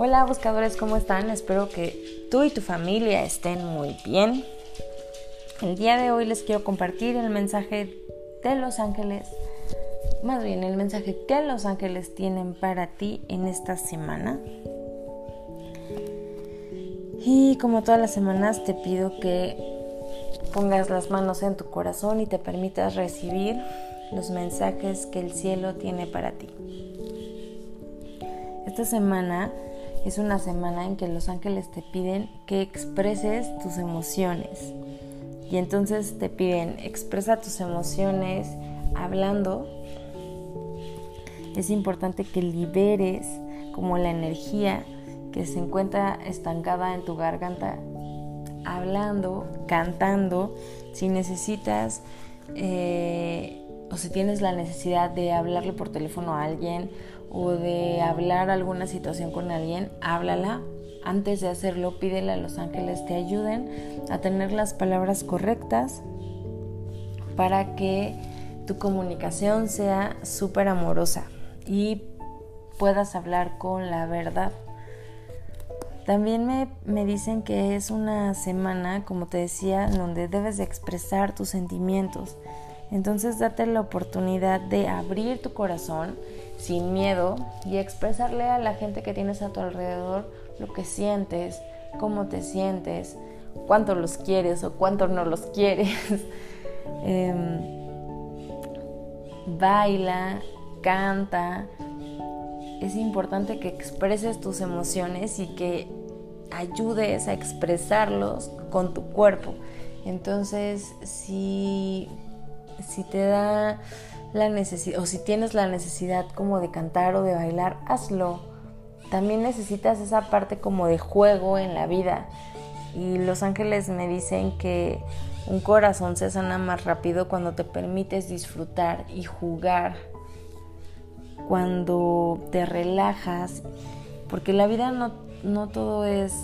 Hola buscadores, ¿cómo están? Espero que tú y tu familia estén muy bien. El día de hoy les quiero compartir el mensaje de los ángeles, más bien el mensaje que los ángeles tienen para ti en esta semana. Y como todas las semanas te pido que pongas las manos en tu corazón y te permitas recibir los mensajes que el cielo tiene para ti. Esta semana es una semana en que los ángeles te piden que expreses tus emociones. Y entonces te piden, expresa tus emociones hablando. Es importante que liberes como la energía que se encuentra estancada en tu garganta, hablando, cantando. Si necesitas eh, o si tienes la necesidad de hablarle por teléfono a alguien o de hablar alguna situación con alguien, háblala. Antes de hacerlo, pídele a los ángeles te ayuden a tener las palabras correctas para que tu comunicación sea súper amorosa y puedas hablar con la verdad. También me, me, dicen que es una semana, como te decía, donde debes de expresar tus sentimientos. Entonces date la oportunidad de abrir tu corazón sin miedo y expresarle a la gente que tienes a tu alrededor lo que sientes, cómo te sientes, cuánto los quieres o cuánto no los quieres. Em, baila, canta. Es importante que expreses tus emociones y que ayudes a expresarlos con tu cuerpo. Entonces, si si te da la o si tienes la necesidad como de cantar o de bailar, hazlo. También necesitas esa parte como de juego en la vida. Y los ángeles me dicen que un corazón se sana más rápido cuando te permites disfrutar y jugar, cuando te relajas, porque la vida no, no todo es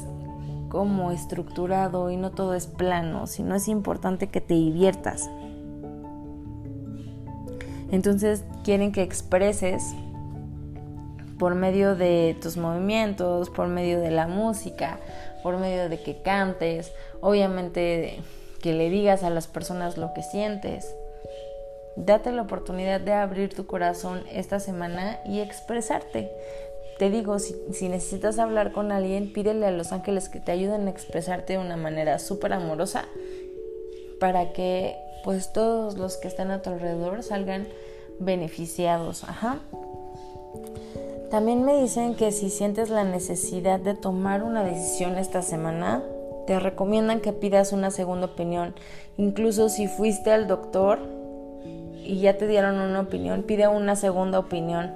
como estructurado y no todo es plano, sino es importante que te diviertas. Entonces quieren que expreses por medio de tus movimientos, por medio de la música, por medio de que cantes, obviamente que le digas a las personas lo que sientes. Date la oportunidad de abrir tu corazón esta semana y expresarte. Te digo, si, necesitas hablar con alguien, pídele a los ángeles que te ayuden a expresarte de una manera súper amorosa para que pues todos los que están a tu alrededor salgan beneficiados. Ajá. También me dicen que si sientes la necesidad de tomar una decisión esta semana, te recomiendan que pidas una segunda opinión. Incluso si fuiste al doctor y ya te dieron una opinión, pide una segunda opinión.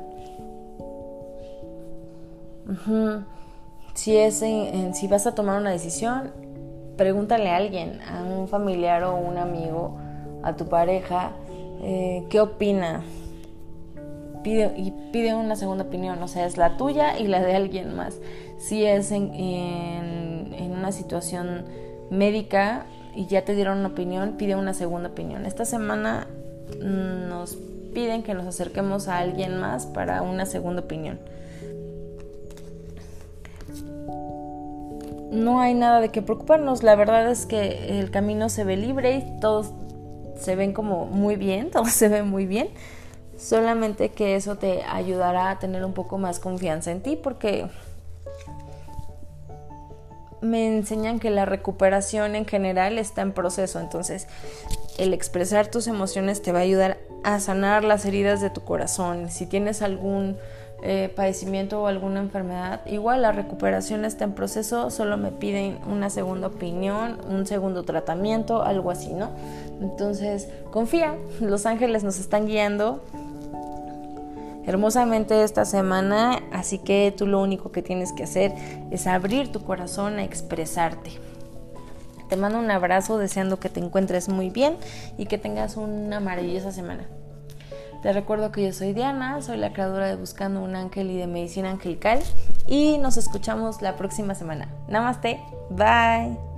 Si, es si vas a tomar una decisión, pregúntale a alguien, a un familiar o un amigo, a tu pareja, eh, qué opina. Pide, y pide una segunda opinión, o sea, es la tuya y la de alguien más. Si es en, en, una situación médica y ya te dieron una opinión, pide una segunda opinión. Esta semana nos piden que nos acerquemos a alguien más para una segunda opinión. No hay nada de qué preocuparnos, la verdad es que el camino se ve libre y todos se ven como muy bien, todo se ve muy bien. Solamente que eso te ayudará a tener un poco más confianza en ti porque me enseñan que la recuperación en general está en proceso. Entonces, el expresar tus emociones te va a ayudar a sanar las heridas de tu corazón. Si tienes algún eh, padecimiento o alguna enfermedad, igual la recuperación está en proceso, solo me piden una segunda opinión, un segundo tratamiento, algo así, ¿no? Entonces, confía, los ángeles nos están guiando hermosamente esta semana, así que tú lo único que tienes que hacer es abrir tu corazón a expresarte. Te mando un abrazo deseando que te encuentres muy bien y que tengas una maravillosa semana. Te recuerdo que yo soy Diana, soy la creadora de Buscando un Ángel y de Medicina Angelical y nos escuchamos la próxima semana. Namaste, bye.